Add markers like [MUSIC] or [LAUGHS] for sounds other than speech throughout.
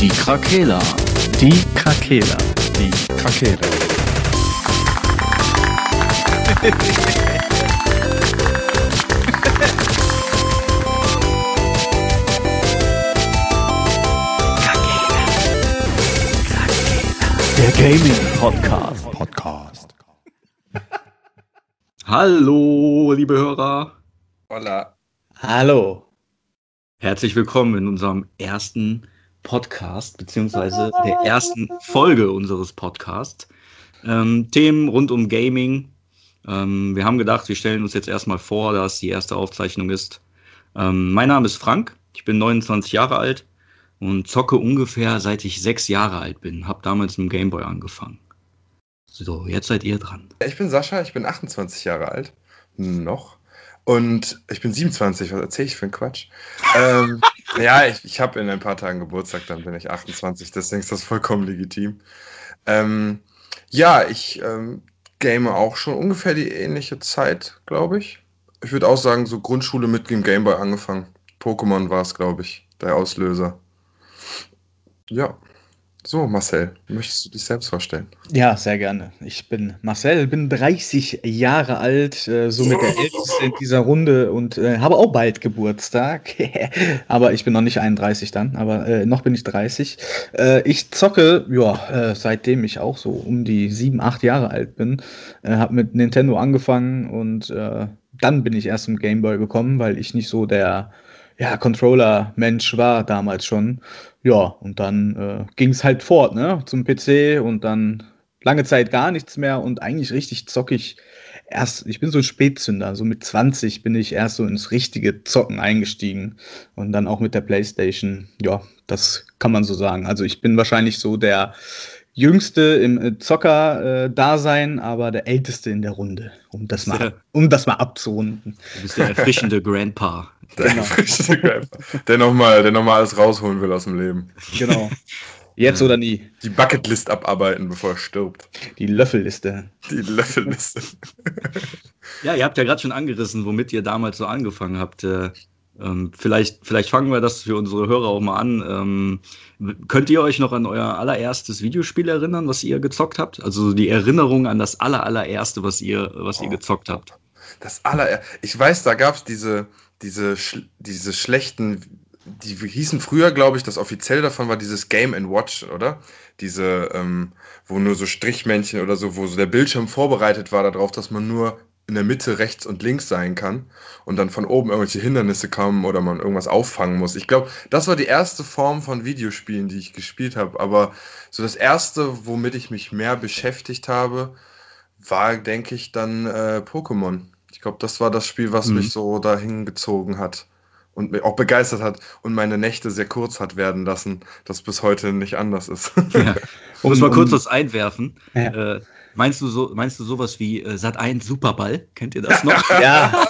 Die Krakela. Die Krakela. Die Krakela. Der Gaming Podcast. Podcast. Hallo, liebe Hörer. Hola. Hallo. Herzlich willkommen in unserem ersten Podcast, beziehungsweise der ersten Folge unseres Podcasts. Ähm, Themen rund um Gaming. Ähm, wir haben gedacht, wir stellen uns jetzt erstmal vor, da es die erste Aufzeichnung ist. Ähm, mein Name ist Frank, ich bin 29 Jahre alt und zocke ungefähr seit ich sechs Jahre alt bin. Hab damals mit dem Gameboy angefangen. So, jetzt seid ihr dran. Ich bin Sascha, ich bin 28 Jahre alt. Noch. Und ich bin 27, was erzähle ich für einen Quatsch? ähm, [LAUGHS] ja, ich, ich habe in ein paar Tagen Geburtstag, dann bin ich 28, deswegen ist das vollkommen legitim. Ähm, ja, ich ähm, game auch schon ungefähr die ähnliche Zeit, glaube ich. Ich würde auch sagen, so Grundschule mit dem Gameboy angefangen. Pokémon war es, glaube ich, der Auslöser. Ja. So, Marcel, möchtest du dich selbst vorstellen? Ja, sehr gerne. Ich bin Marcel, bin 30 Jahre alt, äh, somit der [LAUGHS] Älteste in dieser Runde und äh, habe auch bald Geburtstag. [LAUGHS] aber ich bin noch nicht 31 dann, aber äh, noch bin ich 30. Äh, ich zocke, ja, äh, seitdem ich auch so um die 7, 8 Jahre alt bin. Äh, habe mit Nintendo angefangen und dann bin ich erst zum Gameboy gekommen, weil ich nicht so der ja, Controller-Mensch war damals schon. Ja, und dann äh, ging es halt fort, ne, zum PC und dann lange Zeit gar nichts mehr und eigentlich richtig zockig. Erst, ich bin so ein Spätzünder, so mit 20 bin ich erst so ins richtige Zocken eingestiegen und dann auch mit der Playstation. Ja, das kann man so sagen. Also ich bin wahrscheinlich so der Jüngste im Zocker-Dasein, aber der Älteste in der Runde, um das mal, um das mal abzurunden. Du bist der erfrischende [LAUGHS] Grandpa. Der Genau. [LAUGHS] der nochmal der noch mal alles rausholen will aus dem Leben. Genau. Jetzt oder nie. Die Bucketlist abarbeiten, bevor er stirbt. Die Löffelliste. Die Löffelliste. Ja, ihr habt ja gerade schon angerissen, womit ihr damals so angefangen habt. Äh, ähm, vielleicht, vielleicht fangen wir das für unsere Hörer auch mal an. Ähm, könnt ihr euch noch an euer allererstes Videospiel erinnern, was ihr gezockt habt? Also die Erinnerung an das aller, allererste, was ihr, was ihr Oh. gezockt habt. Das aller. Ich weiß, da gab es diese, diese, diese schlechten. Die hießen früher, glaube ich, das offiziell davon war dieses Game and Watch, oder? Diese, ähm, wo nur so Strichmännchen oder so, wo so der Bildschirm vorbereitet war darauf, dass man nur in der Mitte rechts und links sein kann und dann von oben irgendwelche Hindernisse kommen oder man irgendwas auffangen muss. Ich glaube, das war die erste Form von Videospielen, die ich gespielt habe. Aber so das erste, womit ich mich mehr beschäftigt habe, war, denke ich, dann äh, Pokémon. Ich glaube, das war das Spiel, was Mhm. mich so dahin gezogen hat und mich auch begeistert hat und meine Nächte sehr kurz hat werden lassen, das bis heute nicht anders ist. Ja. Ich muss [LAUGHS] Um- mal kurz was einwerfen. Ja. Äh, meinst, du so, meinst du sowas wie äh, Sat 1 Superball? Kennt ihr das noch? [LAUGHS] Ja,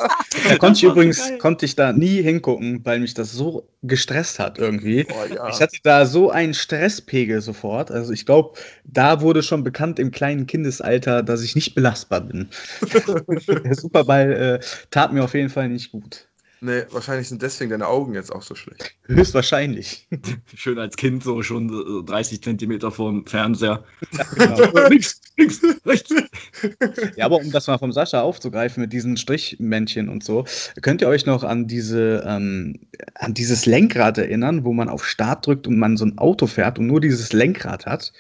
da konnte ich übrigens geil. konnte ich da nie hingucken, weil mich das so gestresst hat irgendwie. Boah, ja. Ich hatte da so einen Stresspegel sofort. Also ich glaube, da wurde schon bekannt im kleinen Kindesalter, dass ich nicht belastbar bin. [LAUGHS] Der Superball äh, tat mir auf jeden Fall nicht gut. Nee, wahrscheinlich sind deswegen deine Augen jetzt auch so schlecht. [LAUGHS] Höchstwahrscheinlich. Schön als Kind so schon so 30 Zentimeter vorm Fernseher. Genau. [LAUGHS] links, links, rechts. Ja, aber um das mal vom Sascha aufzugreifen mit diesen Strichmännchen und so, könnt ihr euch noch an diese ähm, an dieses Lenkrad erinnern, wo man auf Start drückt und man so ein Auto fährt und nur dieses Lenkrad hat?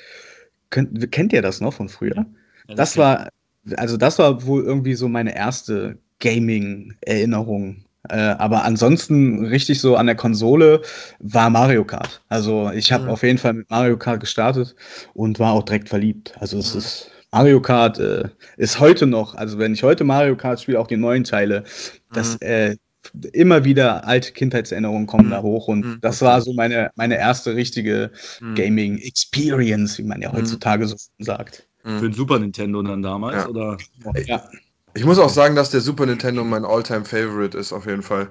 Könnt, kennt ihr das noch von früher? Das war, also das war wohl irgendwie so meine erste Gaming-Erinnerung. Äh, aber ansonsten richtig so an der Konsole war Mario Kart. Also ich habe Mhm. auf jeden Fall mit Mario Kart gestartet und war auch direkt verliebt. Also es Mhm. ist Mario Kart äh, ist heute noch, also wenn ich heute Mario Kart spiele, auch die neuen Teile, das äh, immer wieder alte Kindheitserinnerungen kommen Mhm. da hoch und Mhm. das war so meine, meine erste richtige Hm. Gaming Experience, wie man ja Mhm. heutzutage so sagt. Hm. Für den Super Nintendo dann damals, Ja. oder? Ja. Ich muss auch sagen, dass der Super Nintendo mein Alltime favorite ist, auf jeden Fall.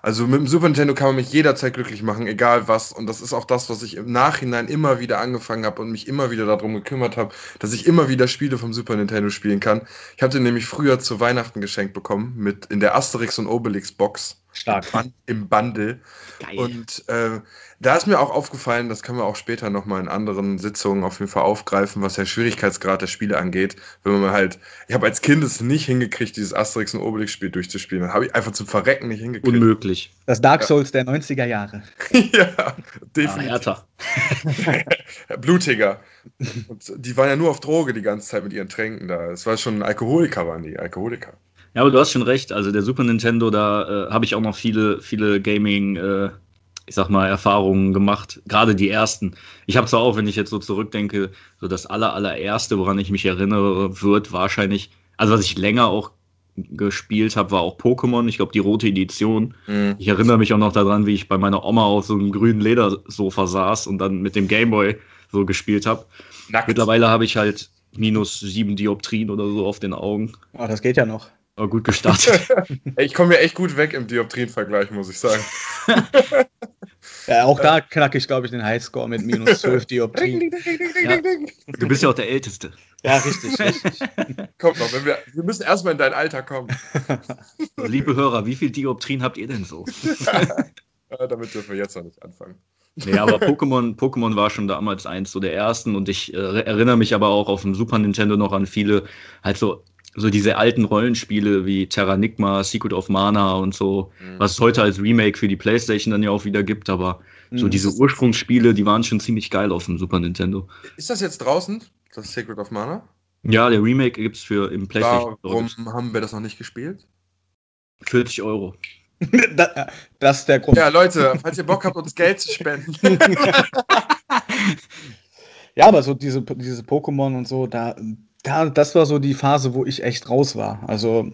Also mit dem Super Nintendo kann man mich jederzeit glücklich machen, egal was. Und das ist auch das, was ich im Nachhinein immer wieder angefangen habe und mich immer wieder darum gekümmert habe, dass ich immer wieder Spiele vom Super Nintendo spielen kann. Ich habe den nämlich früher zu Weihnachten geschenkt bekommen, mit in der Asterix und Obelix Box. Stark. im Bundle. Geil. Und äh, da ist mir auch aufgefallen, das können wir auch später nochmal in anderen Sitzungen auf jeden Fall aufgreifen, was der Schwierigkeitsgrad der Spiele angeht. Wenn man halt, ich habe als Kind es nicht hingekriegt, dieses Asterix und Obelix-Spiel durchzuspielen. Das habe ich einfach zum Verrecken nicht hingekriegt. Unmöglich. Das Dark Souls der 90er Jahre. [LAUGHS] ja, Ah, definitiv. härter. [LAUGHS] Blutiger. Und die waren ja nur auf Droge die ganze Zeit mit ihren Tränken da. Es war schon Alkoholiker, waren die, Alkoholiker. Ja, aber du hast schon recht. Also der Super Nintendo, da äh, habe ich auch noch viele, viele Gaming, äh, ich sag mal, Erfahrungen gemacht. Gerade die ersten. Ich habe zwar auch, wenn ich jetzt so zurückdenke, so das aller, allererste, woran ich mich erinnere, wird wahrscheinlich, also was ich länger auch gespielt habe, war auch Pokémon. Ich glaube, die rote Edition. Mhm. Ich erinnere mich auch noch daran, wie ich bei meiner Oma auf so einem grünen Ledersofa saß und dann mit dem Gameboy so gespielt habe. Mittlerweile habe ich halt minus sieben Dioptrien oder so auf den Augen. Oh, das geht ja noch. Aber gut gestartet. [LAUGHS] Ich komme ja echt gut weg im Dioptrienvergleich, muss ich sagen. [LAUGHS] Ja, auch da knacke ich, glaube ich, den Highscore mit minus [LAUGHS] 12 Dioptrien. Ja. Du bist ja auch der Älteste. Ja, richtig, richtig. Kommt noch, wenn wir, wir müssen erstmal in dein Alter kommen. Liebe Hörer, wie viel Dioptrien habt ihr denn so? Ja, damit dürfen wir jetzt noch nicht anfangen. Nee, aber Pokémon, Pokémon war schon damals eins so der ersten und ich äh, erinnere mich aber auch auf dem Super Nintendo noch an viele, halt so, so diese alten Rollenspiele wie Terranigma, Secret of Mana und so, Mhm. was es heute als Remake für die Playstation dann ja auch wieder gibt, aber so Mhm. diese Ursprungsspiele, die waren schon ziemlich geil auf dem Super Nintendo. Ist das jetzt draußen, das Secret of Mana? Ja, der Remake gibt's für im Playstation Warum Store. haben wir das noch nicht gespielt? 40 Euro. [LAUGHS] Da- Das ist der Grund. Ja, Leute, falls ihr Bock habt, uns Geld zu spenden. [LAUGHS] Ja, aber so diese, diese Pokémon und so, da, da, das war so die Phase, wo ich echt raus war. Also,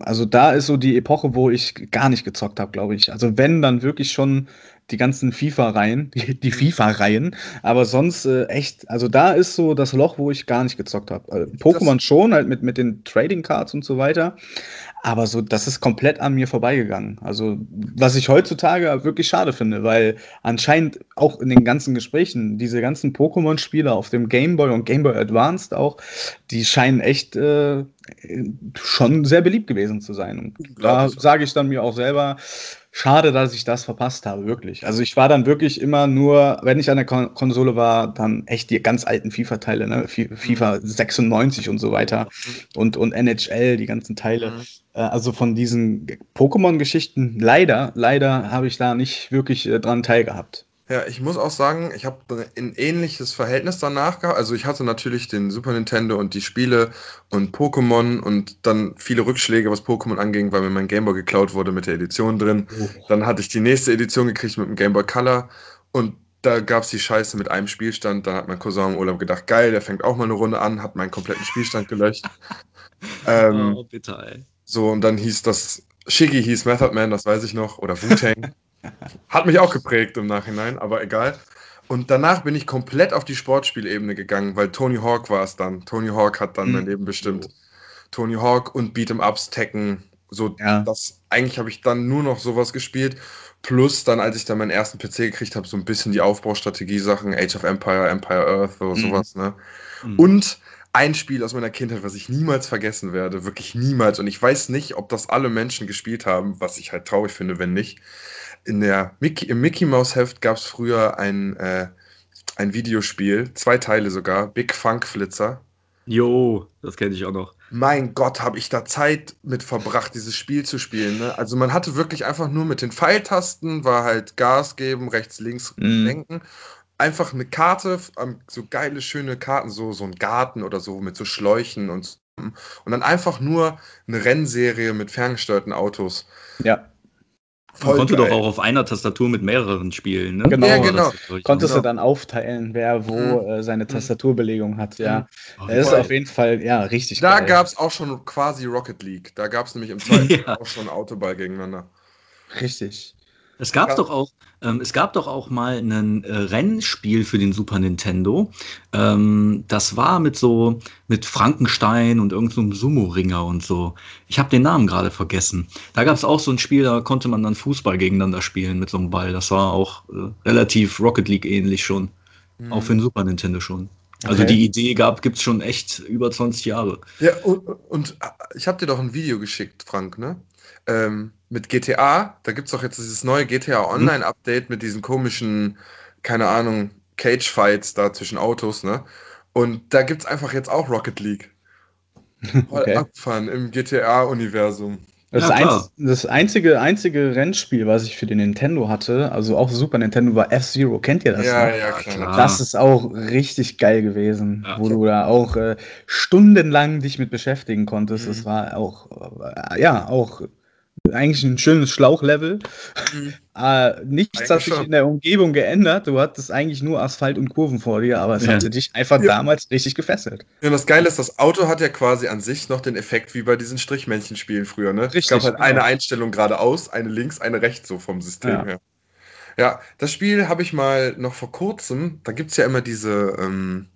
also da ist so die Epoche, wo ich gar nicht gezockt habe, glaube ich. Also wenn, dann wirklich schon die ganzen FIFA-Reihen, [LAUGHS] die, die FIFA-Reihen, aber sonst äh, echt, also da ist so das Loch, wo ich gar nicht gezockt habe. Äh, Pokémon schon, halt mit, mit den Trading Cards und so weiter. Aber so, das ist komplett an mir vorbeigegangen. Also, was ich heutzutage wirklich schade finde, weil anscheinend auch in den ganzen Gesprächen, diese ganzen Pokémon-Spiele auf dem Game Boy und Game Boy Advanced auch, die scheinen echt äh, schon sehr beliebt gewesen zu sein. Und da sage ich dann mir auch selber, schade, dass ich das verpasst habe, wirklich. Also ich war dann wirklich immer nur, wenn ich an der Kon Konsole war, dann echt die ganz alten FIFA-Teile, ne? Fi- FIFA 96 und so weiter und, und NHL, die ganzen Teile. Mhm. Äh, Also von diesen Pokémon-Geschichten, leider, leider habe ich da nicht wirklich äh, dran teilgehabt. Ja, ich muss auch sagen, ich habe ein ähnliches Verhältnis danach gehabt. Also ich hatte natürlich den Super Nintendo und die Spiele und Pokémon und dann viele Rückschläge, was Pokémon anging, weil mir mein Gameboy geklaut wurde mit der Edition drin. Dann hatte ich die nächste Edition gekriegt mit dem Game Boy Color und da gab es die Scheiße mit einem Spielstand. Da hat mein Cousin im Urlaub gedacht, geil, der fängt auch mal eine Runde an, hat meinen kompletten Spielstand gelöscht. [LAUGHS] ähm, oh, bitte, ey. so, und dann hieß das, Shiggy hieß Method Man, das weiß ich noch, oder Wu-Tang. [LAUGHS] Hat mich auch geprägt im Nachhinein, aber egal. Und danach bin ich komplett auf die Sportspielebene gegangen, weil Tony Hawk war es dann. Tony Hawk hat dann Mhm. mein Leben bestimmt. Tony Hawk und Beat'em Ups, Tekken, so Ja. das. Eigentlich habe ich dann nur noch sowas gespielt. Plus dann, als ich dann meinen ersten PC gekriegt habe, so ein bisschen die Aufbaustrategie-Sachen, Age of Empire, Empire Earth, so, Mhm. sowas, ne? Mhm. Und ein Spiel aus meiner Kindheit, was ich niemals vergessen werde, wirklich niemals. Und ich weiß nicht, ob das alle Menschen gespielt haben, was ich halt traurig finde, wenn nicht. In der Mickey, Im Mickey Mouse Heft gab es früher ein, äh, ein Videospiel, zwei Teile sogar, Big Funk Flitzer. Jo, das kenne ich auch noch. Mein Gott, habe ich da Zeit mit verbracht, dieses Spiel zu spielen. Ne? Also man hatte wirklich einfach nur mit den Pfeiltasten, war halt Gas geben, rechts, links Mhm. lenken. Einfach eine Karte, ähm, so geile, schöne Karten, so, so ein Garten oder so mit so Schläuchen und so. Und dann einfach nur eine Rennserie mit ferngesteuerten Autos. Ja, Man konnte geil. doch auch auf einer Tastatur mit mehreren spielen, ne? Genau. Ja, genau. Das richtig. konntest Genau. du dann aufteilen, wer wo äh, seine Tastaturbelegung hat, ja. Oh, Das ist voll. auf jeden Fall, ja, richtig Da geil. gab es auch schon quasi Rocket League. Da gab es nämlich im zweiten [LAUGHS] Ja. auch schon Autoball gegeneinander. Richtig. Es gab Ja. doch auch, ähm, es gab doch auch mal ein äh, Rennspiel für den Super Nintendo. Ähm, das war mit so mit Frankenstein und irgendeinem Sumo-Ringer und so. Ich habe den Namen gerade vergessen. Da gab es auch so ein Spiel, da konnte man dann Fußball gegeneinander spielen mit so einem Ball. Das war auch äh, relativ Rocket League ähnlich schon, auch für den Super Nintendo schon. Also Okay. die Idee gab, gibt's schon echt über 20 Jahre. Ja, und, und äh, ich habe dir doch ein Video geschickt, Frank, ne? Ähm, mit GTA, da gibt es doch jetzt dieses neue GTA mhm. Online-Update mit diesen komischen, keine Ahnung, Cage-Fights da zwischen Autos, ne? Und da gibt es einfach jetzt auch Rocket League. [LAUGHS] Voll okay. abfahren im GTA-Universum. Das, ja, das, einzige, einzige Rennspiel, was ich für den Nintendo hatte, also auch Super Nintendo, war F-Zero. Kennt ihr das? Ja, noch? ja, klar. Das ist auch richtig geil gewesen, ja. wo du da auch äh, stundenlang dich mit beschäftigen konntest. Mhm. Das war auch, äh, ja, auch eigentlich ein schönes Schlauchlevel. Mhm. äh, [LAUGHS] nichts eigentlich hat sich schon. in der Umgebung geändert. Du hattest eigentlich nur Asphalt und Kurven vor dir, aber es ja. hatte dich einfach ja. damals richtig gefesselt. Ja, und das Geile ist, das Auto hat ja quasi an sich noch den Effekt wie bei diesen Strichmännchen-Spielen früher. Ne? Richtig, es gab halt genau. eine Einstellung geradeaus, eine links, eine rechts, so vom System ja. her. Ja, das Spiel habe ich mal noch vor kurzem, da gibt es ja immer diese, ähm,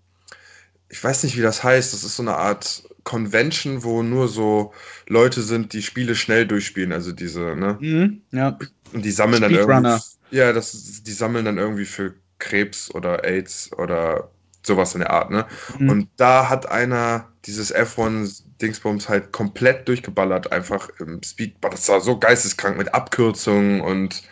ich weiß nicht, wie das heißt, das ist so eine Art Convention, wo nur so Leute sind, die Spiele schnell durchspielen, also diese, ne? Mhm, ja. Und die sammeln dann irgendwie. Ja, das, die sammeln dann irgendwie für Krebs oder AIDS oder sowas in der Art, ne? Mhm. Und da hat einer dieses F1-Dingsbums halt komplett durchgeballert, einfach im Speed. Das war so geisteskrank mit Abkürzungen und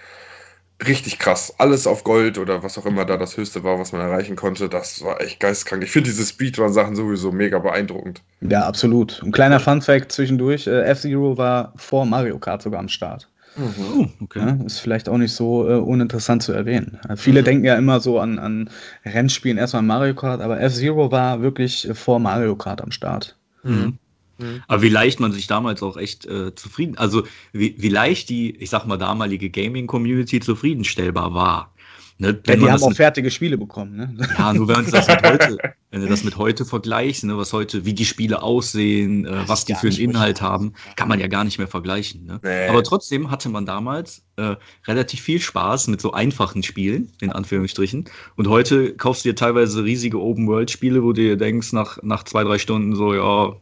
richtig krass. Alles auf Gold oder was auch immer da das höchste war, was man erreichen konnte. Das war echt geistkrank. Ich finde diese Speedrun-Sachen sowieso mega beeindruckend. Ja, absolut. Ein kleiner Fun-Fact zwischendurch: äh, F-Zero war vor Mario Kart sogar am Start. Mhm. Oh, okay. Ja, ist vielleicht auch nicht so äh, uninteressant zu erwähnen. Äh, viele mhm. denken ja immer so an, an Rennspielen erstmal Mario Kart, aber F-Zero war wirklich äh, vor Mario Kart am Start. Mhm. Mhm. Aber wie leicht man sich damals auch echt äh, zufrieden, also wie, wie leicht die, ich sag mal, damalige Gaming-Community zufriedenstellbar war. Ne, ja, die haben auch mit, fertige Spiele bekommen. Ne? [LAUGHS] Ja, nur wenn, das mit heute, wenn du das mit heute vergleichst, ne, was heute, wie die Spiele aussehen, äh, was die für einen Inhalt haben, kann man ja gar nicht mehr vergleichen. Ne? Nee. Aber trotzdem hatte man damals äh, relativ viel Spaß mit so einfachen Spielen, in Anführungsstrichen. Und heute kaufst du dir teilweise riesige Open-World-Spiele, wo du dir denkst, nach, nach zwei, drei Stunden so, ja,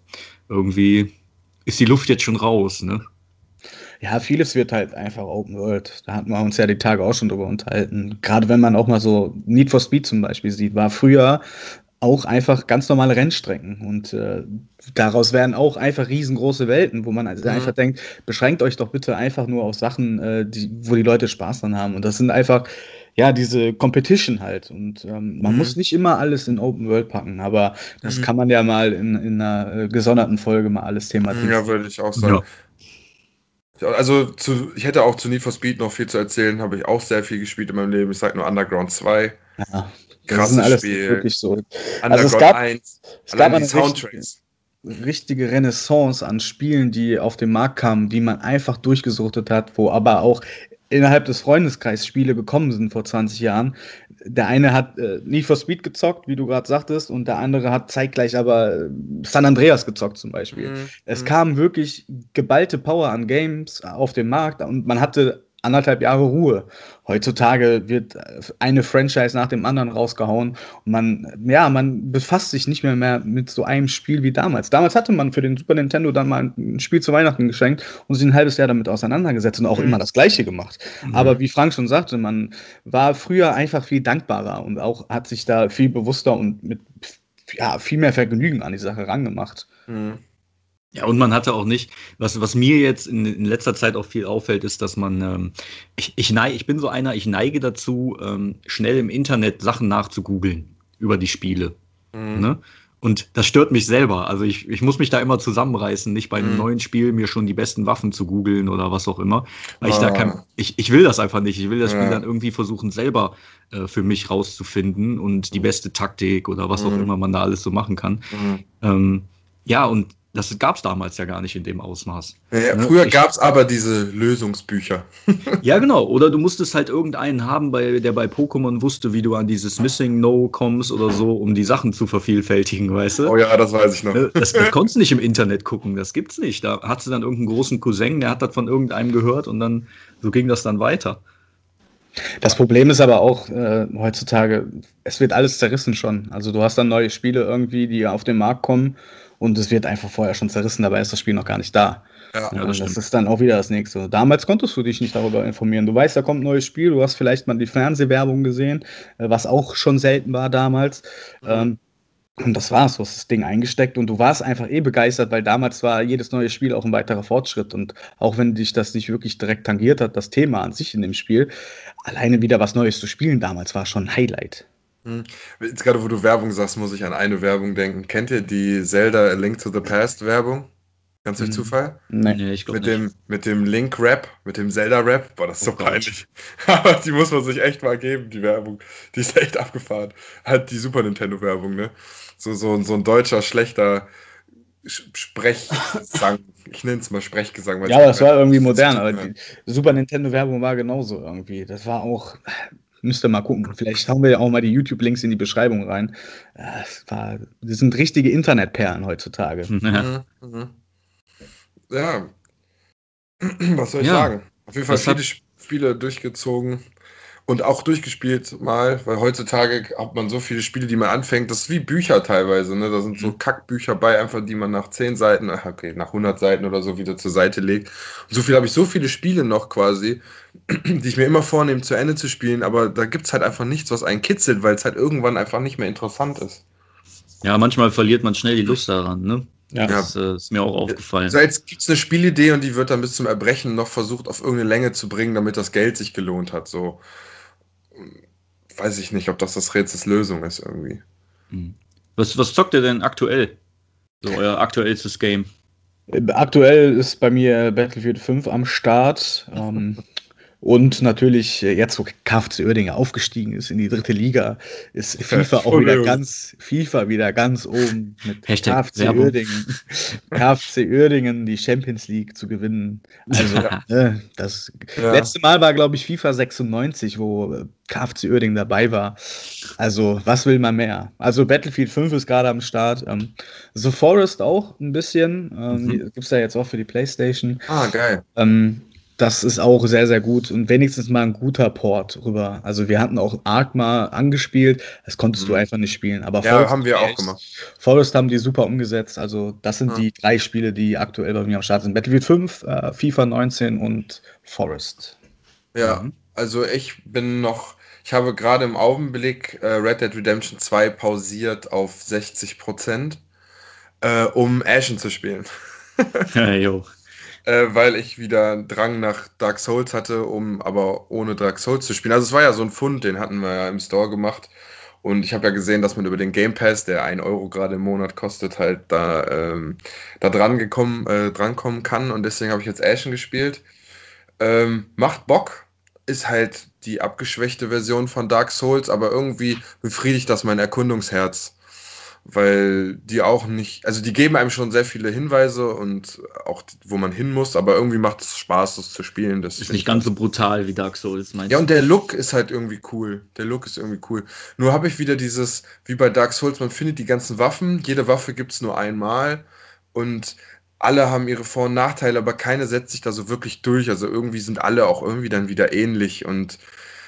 irgendwie ist die Luft jetzt schon raus, ne? Ja, vieles wird halt einfach Open World. Da hatten wir uns ja die Tage auch schon drüber unterhalten. Gerade wenn man auch mal so Need for Speed zum Beispiel sieht, war früher auch einfach ganz normale Rennstrecken. Und äh, daraus werden auch einfach riesengroße Welten, wo man also mhm. einfach denkt, beschränkt euch doch bitte einfach nur auf Sachen, äh, die, wo die Leute Spaß dran haben. Und das sind einfach ja, diese Competition halt. Und ähm, man mhm. muss nicht immer alles in Open World packen, aber das mhm. kann man ja mal in, in einer äh, gesonderten Folge mal alles thematisieren. Ja, würde ich auch sagen. Ja. Also zu, ich hätte auch zu Need for Speed noch viel zu erzählen, habe ich auch sehr viel gespielt in meinem Leben. Ich sage nur Underground 2. Ja, krasses das alles Spiel. wirklich so. Underground also es gab, 1, es gab eine Soundtracks. Richtige, richtige Renaissance an Spielen, die auf den Markt kamen, die man einfach durchgesuchtet hat, wo aber auch innerhalb des Freundeskreises Spiele gekommen sind vor 20 Jahren. Der eine hat äh, Need for Speed gezockt, wie du gerade sagtest, und der andere hat zeitgleich aber äh, San Andreas gezockt zum Beispiel. Mhm. Es mhm. kam wirklich geballte Power an Games auf den Markt und man hatte anderthalb Jahre Ruhe. Heutzutage wird eine Franchise nach dem anderen rausgehauen und man, ja, man befasst sich nicht mehr, mehr mit so einem Spiel wie damals. Damals hatte man für den Super Nintendo dann mal ein Spiel zu Weihnachten geschenkt und sich ein halbes Jahr damit auseinandergesetzt und auch mhm. immer das Gleiche gemacht. Mhm. Aber wie Frank schon sagte, man war früher einfach viel dankbarer und auch hat sich da viel bewusster und mit ja, viel mehr Vergnügen an die Sache rangemacht. Mhm. Ja, und man hatte auch nicht, was, was mir jetzt in, in letzter Zeit auch viel auffällt, ist, dass man, ähm, ich, ich, neige, ich bin so einer, ich neige dazu, ähm, schnell im Internet Sachen nachzugoogeln über die Spiele. Mhm. Ne? Und das stört mich selber. Also ich, ich muss mich da immer zusammenreißen, nicht bei einem mhm. neuen Spiel mir schon die besten Waffen zu googeln oder was auch immer. Weil ah. ich da kein, ah. ich, ich will das einfach nicht. Ich will das ja. Spiel dann irgendwie versuchen, selber äh, für mich rauszufinden und die mhm. beste Taktik oder was auch mhm. immer man da alles so machen kann. Mhm. Ähm, ja, und das gab es damals ja gar nicht in dem Ausmaß. Ja, ne? früher gab es aber diese Lösungsbücher. [LAUGHS] ja, genau. Oder du musstest halt irgendeinen haben, bei, der bei Pokémon wusste, wie du an dieses Missing No kommst oder so, um die Sachen zu vervielfältigen, weißt du? Oh ja, das weiß ich noch. Ne? Das, das [LAUGHS] konntest du nicht im Internet gucken, das gibt's nicht. Da hattest du dann irgendeinen großen Cousin, der hat das von irgendeinem gehört und dann so ging das dann weiter. Das Problem ist aber auch äh, heutzutage, es wird alles zerrissen schon. Also du hast dann neue Spiele irgendwie, die auf den Markt kommen und es wird einfach vorher schon zerrissen, dabei ist das Spiel noch gar nicht da. Ja, ja das, das ist dann auch wieder das nächste. Damals konntest du dich nicht darüber informieren. Du weißt, da kommt ein neues Spiel, du hast vielleicht mal die Fernsehwerbung gesehen, äh, was auch schon selten war damals. Mhm. Ähm, Und das war's, du hast das Ding eingesteckt und du warst einfach eh begeistert, weil damals war jedes neue Spiel auch ein weiterer Fortschritt. Und auch wenn dich das nicht wirklich direkt tangiert hat, das Thema an sich in dem Spiel, alleine wieder was Neues zu spielen damals war schon ein Highlight. Hm. Jetzt gerade, wo du Werbung sagst, muss ich an eine Werbung denken. Kennt ihr die Zelda A Link to the Past Werbung? Ganz durch Hm. Zufall? Nee. Nee, ich glaube Mit nicht. dem, mit dem Link-Rap, mit dem Zelda-Rap. Boah, das ist Oh so Gott. peinlich. [LAUGHS] Aber die muss man sich echt mal geben, die Werbung. Die ist echt abgefahren. Halt die Super Nintendo-Werbung, ne? So, so, so ein deutscher, schlechter Sch- Sprechgesang. [LAUGHS] Ich nenne es mal Sprechgesang. Ja, das war irgendwie modern, aber die Super Nintendo-Werbung war genauso irgendwie. Das war auch, müsst ihr mal gucken. Vielleicht hauen wir ja auch mal die YouTube-Links in die Beschreibung rein. Das, war, das sind richtige Internetperlen heutzutage. [LAUGHS] Ja. Mhm, mhm. Ja. [CLEARS THROAT] Was soll ich Ja. sagen? Auf jeden Fall viele Spiele durchgezogen und auch durchgespielt mal, weil heutzutage hat man so viele Spiele, die man anfängt. Das ist wie Bücher teilweise. Ne? Da sind so Mhm. Kackbücher bei, einfach die man nach 10 Seiten, ach, okay, nach 100 Seiten oder so wieder zur Seite legt. Und so viel habe ich so viele Spiele noch quasi, [CLEARS THROAT] die ich mir immer vornehme, zu Ende zu spielen. Aber da gibt es halt einfach nichts, was einen kitzelt, weil es halt irgendwann einfach nicht mehr interessant ist. ja, manchmal verliert man schnell die Lust daran, ne? Ja. Das äh, ist mir auch aufgefallen. Also jetzt gibt es eine Spielidee und die wird dann bis zum Erbrechen noch versucht, auf irgendeine Länge zu bringen, damit das Geld sich gelohnt hat. So weiß ich nicht, ob das das Rätsels Lösung ist irgendwie. Hm. Was, was zockt ihr denn aktuell? So euer aktuellstes Game. Aktuell ist bei mir Battlefield 5 am Start. Ähm, [LAUGHS] und natürlich, äh, jetzt wo KFC Oerdingen aufgestiegen ist in die dritte Liga, ist FIFA auch wieder ganz, FIFA wieder ganz oben mit Hashtag KFC Werbung. Oerdingen, [LAUGHS] KFC Oerdingen die Champions League zu gewinnen. Also, äh, das Ja. letzte Mal war, glaube ich, FIFA 96, wo äh, KFC Oerdingen dabei war. Also, was will man mehr? Also, Battlefield 5 ist gerade am Start. Ähm, The Forest auch ein bisschen. Ähm, Mhm. Gibt es ja jetzt auch für die PlayStation. Ah, geil. Ähm, das ist auch sehr, sehr gut und wenigstens mal ein guter Port rüber. Also wir hatten auch Ark mal angespielt, das konntest du Mhm. einfach nicht spielen. Aber Ja, Forest haben wir auch gemacht. Forest haben die super umgesetzt. Also das sind Ja. die drei Spiele, die aktuell bei mir am Start sind. Battlefield 5, äh, FIFA 19 und Forest. Ja, Mhm. also ich bin noch, ich habe gerade im Augenblick äh, Red Dead Redemption 2 pausiert auf 60 Prozent, äh, um Ashen zu spielen. [LAUGHS] jo. Äh, weil ich wieder einen Drang nach Dark Souls hatte, um aber ohne Dark Souls zu spielen. Also es war ja so ein Fund, den hatten wir ja im Store gemacht. Und ich habe ja gesehen, dass man über den Game Pass, der 1 Euro gerade im Monat kostet, halt da, ähm, da dran gekommen, äh, drankommen kann. Und deswegen habe ich jetzt Ashen gespielt. Ähm, macht Bock, ist halt die abgeschwächte Version von Dark Souls, aber irgendwie befriedigt das mein Erkundungsherz. Weil die auch nicht, also die geben einem schon sehr viele Hinweise und auch wo man hin muss, aber irgendwie macht es Spaß, das zu spielen. Das Ist nicht ich ganz so brutal wie Dark Souls, meinst ja, du? und der Look ist halt irgendwie cool. Der Look ist irgendwie cool. Nur habe ich wieder dieses, wie bei Dark Souls, man findet die ganzen Waffen. Jede Waffe gibt es nur einmal. Und alle haben ihre Vor- und Nachteile, aber keine setzt sich da so wirklich durch. Also irgendwie sind alle auch irgendwie dann wieder ähnlich. Und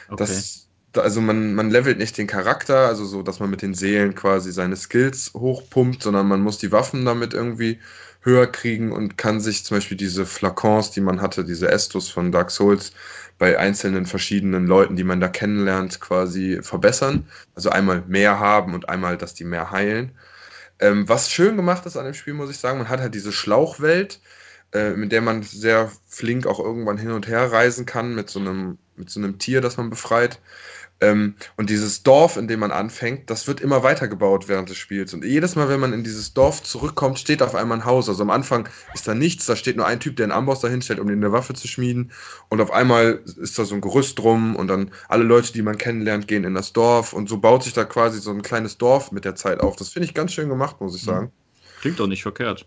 Okay. das, da- also man, man levelt nicht den Charakter, also so, dass man mit den Seelen quasi seine Skills hochpumpt, sondern man muss die Waffen damit irgendwie höher kriegen und kann sich zum Beispiel diese Flakons, die man hatte, diese Estus von Dark Souls, bei einzelnen verschiedenen Leuten, die man da kennenlernt, quasi verbessern. Also einmal mehr haben und einmal, dass die mehr heilen. Ähm, was schön gemacht ist an dem Spiel, muss ich sagen, man hat halt diese Schlauchwelt, äh, mit der man sehr flink auch irgendwann hin und her reisen kann mit so einem, mit so einem Tier, das man befreit. Ähm, und dieses Dorf, in dem man anfängt, das wird immer weitergebaut während des Spiels. Und jedes Mal, wenn man in dieses Dorf zurückkommt, steht auf einmal ein Haus. Also am Anfang ist da nichts, da steht nur ein Typ, der einen Amboss dahin stellt, um den eine Waffe zu schmieden. Und auf einmal ist da so ein Gerüst drum und dann alle Leute, die man kennenlernt, gehen in das Dorf. Und so baut sich da quasi so ein kleines Dorf mit der Zeit auf. Das finde ich ganz schön gemacht, muss ich sagen. Klingt doch nicht verkehrt.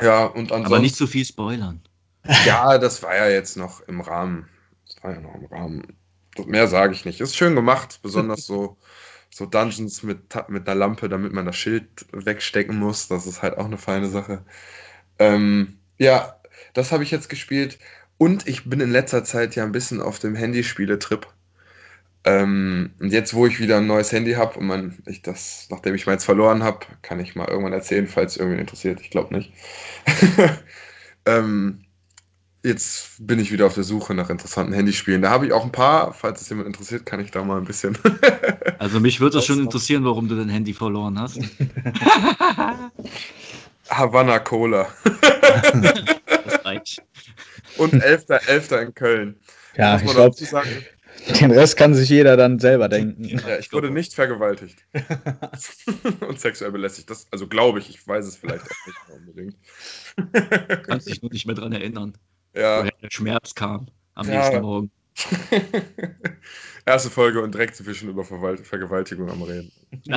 Ja, und ansonsten. Aber nicht zu viel spoilern. Ja, das war ja jetzt noch im Rahmen. Das war ja noch im Rahmen. Mehr sage ich nicht. Ist schön gemacht, [LAUGHS] besonders so, so Dungeons mit, mit einer Lampe, damit man das Schild wegstecken muss. Das ist halt auch eine feine Sache. Ähm, ja, das habe ich jetzt gespielt. Und ich bin in letzter Zeit ja ein bisschen auf dem Handyspiele-Trip. Ähm, und jetzt, wo ich wieder ein neues Handy habe und man, ich das, nachdem ich meins verloren habe, kann ich mal irgendwann erzählen, falls irgendwen interessiert. Ich glaube nicht. [LAUGHS] ähm, jetzt bin ich wieder auf der Suche nach interessanten Handyspielen. Da habe ich auch ein paar. Falls es jemand interessiert, kann ich da mal ein bisschen. [LAUGHS] also mich würde es schon interessieren, warum du dein Handy verloren hast. [LAUGHS] Havana Cola. das reicht. Und 11.11. 11. in Köln. Ja, ich glaube, den Rest kann sich jeder dann selber denken. Ja, ich wurde nicht vergewaltigt. [LAUGHS] und sexuell belästigt. Das, also glaube ich, ich weiß es vielleicht auch nicht unbedingt. Du kannst dich nur nicht mehr daran erinnern, ja. woher der Schmerz kam am ja. nächsten Morgen. [LAUGHS] Erste Folge und direkt sind wir schon über Vergewaltigung am Reden. [LAUGHS]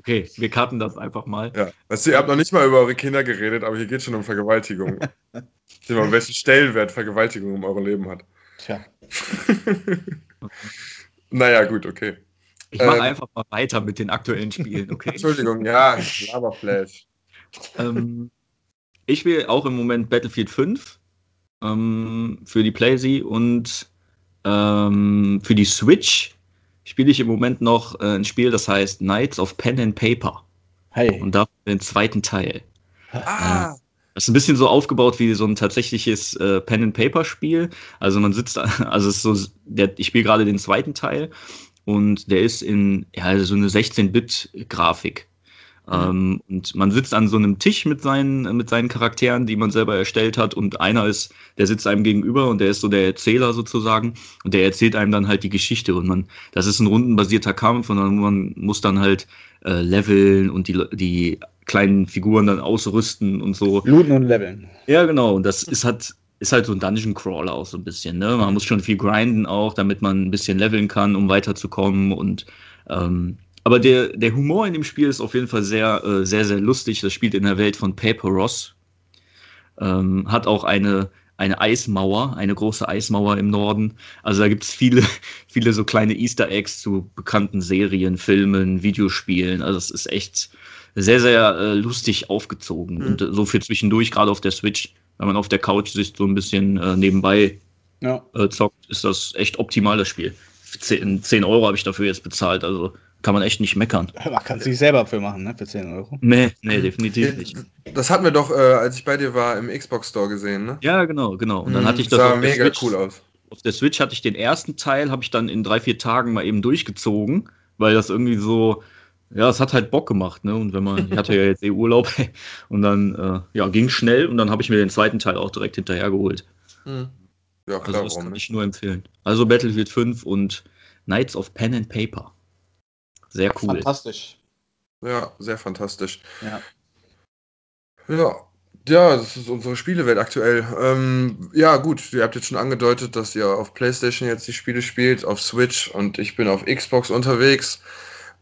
okay, wir karten das einfach mal. Ja, weißt du, ihr habt noch nicht mal über eure Kinder geredet, aber hier geht schon um Vergewaltigung. [LAUGHS] Sieh mal, welchen Stellenwert Vergewaltigung in eurem Leben hat. Tja. naja, gut, okay. Ich mache ähm, einfach mal weiter mit den aktuellen Spielen, okay? Entschuldigung, ja, Laberflash. ähm, ich spiele auch im Moment Battlefield 5 ähm, für die PlayZ und ähm, für die Switch spiele ich im Moment noch äh, ein Spiel, das heißt Knights of Pen and Paper. Hey. Und da den zweiten Teil. Ah. Äh, das ist ein bisschen so aufgebaut wie so ein tatsächliches äh, Pen and Paper Spiel. Also man sitzt, [LAUGHS] also es ist so, der, ich spiele gerade den zweiten Teil und der ist in ja also so eine 16-Bit-Grafik. Mhm. Ähm, und man sitzt an so einem Tisch mit seinen, mit seinen Charakteren, die man selber erstellt hat. Und einer ist, der sitzt einem gegenüber und der ist so der Erzähler sozusagen. Und der erzählt einem dann halt die Geschichte. Und man, das ist ein rundenbasierter Kampf und dann, man muss dann halt äh, leveln und die, die kleinen Figuren dann ausrüsten und so. Looten und leveln. Ja, genau. Und das ist halt, ist halt so ein Dungeon Crawler auch so ein bisschen. Ne? Man muss schon viel grinden auch, damit man ein bisschen leveln kann, um weiterzukommen. Und ähm, aber der, der Humor in dem Spiel ist auf jeden Fall sehr, äh, sehr, sehr lustig. Das spielt in der Welt von Paper Ross. Ähm, hat auch eine, eine Eismauer, eine große Eismauer im Norden. Also da gibt es viele, [LAUGHS] viele so kleine Easter Eggs zu bekannten Serien, Filmen, Videospielen. Also es ist echt sehr, sehr äh, lustig aufgezogen. Mhm. Und äh, so für zwischendurch, gerade auf der Switch, wenn man auf der Couch sich so ein bisschen äh, nebenbei ja. Äh, zockt, ist das echt optimal, das Spiel. 10, 10 Euro habe ich dafür jetzt bezahlt, also kann man echt nicht meckern. [LAUGHS] Man kann es nicht selber für machen, ne? Für 10 Euro. Nee, nee, definitiv nicht. Das hatten wir doch, äh, als ich bei dir war, im Xbox Store gesehen, ne? Ja, genau, genau. Und dann mhm, hatte ich das. Sah mega Switch, cool aus. Auf der Switch hatte ich den ersten Teil, habe ich dann in drei, vier Tagen mal eben durchgezogen, weil das irgendwie so, ja, es hat halt Bock gemacht, ne? Und wenn man, ich hatte ja jetzt eh Urlaub [LAUGHS] und dann, äh, ja, ging schnell und dann habe ich mir den zweiten Teil auch direkt hinterher geholt. Hm. Ja, klar, also das kann ich nur empfehlen. Also Battlefield 5 und Knights of Pen and Paper. Sehr cool. Fantastisch. Ja, sehr fantastisch. Ja. Ja, ja, das ist unsere Spielewelt aktuell. Ähm, ja, gut, ihr habt jetzt schon angedeutet, dass ihr auf PlayStation jetzt die Spiele spielt, auf Switch und ich bin auf Xbox unterwegs.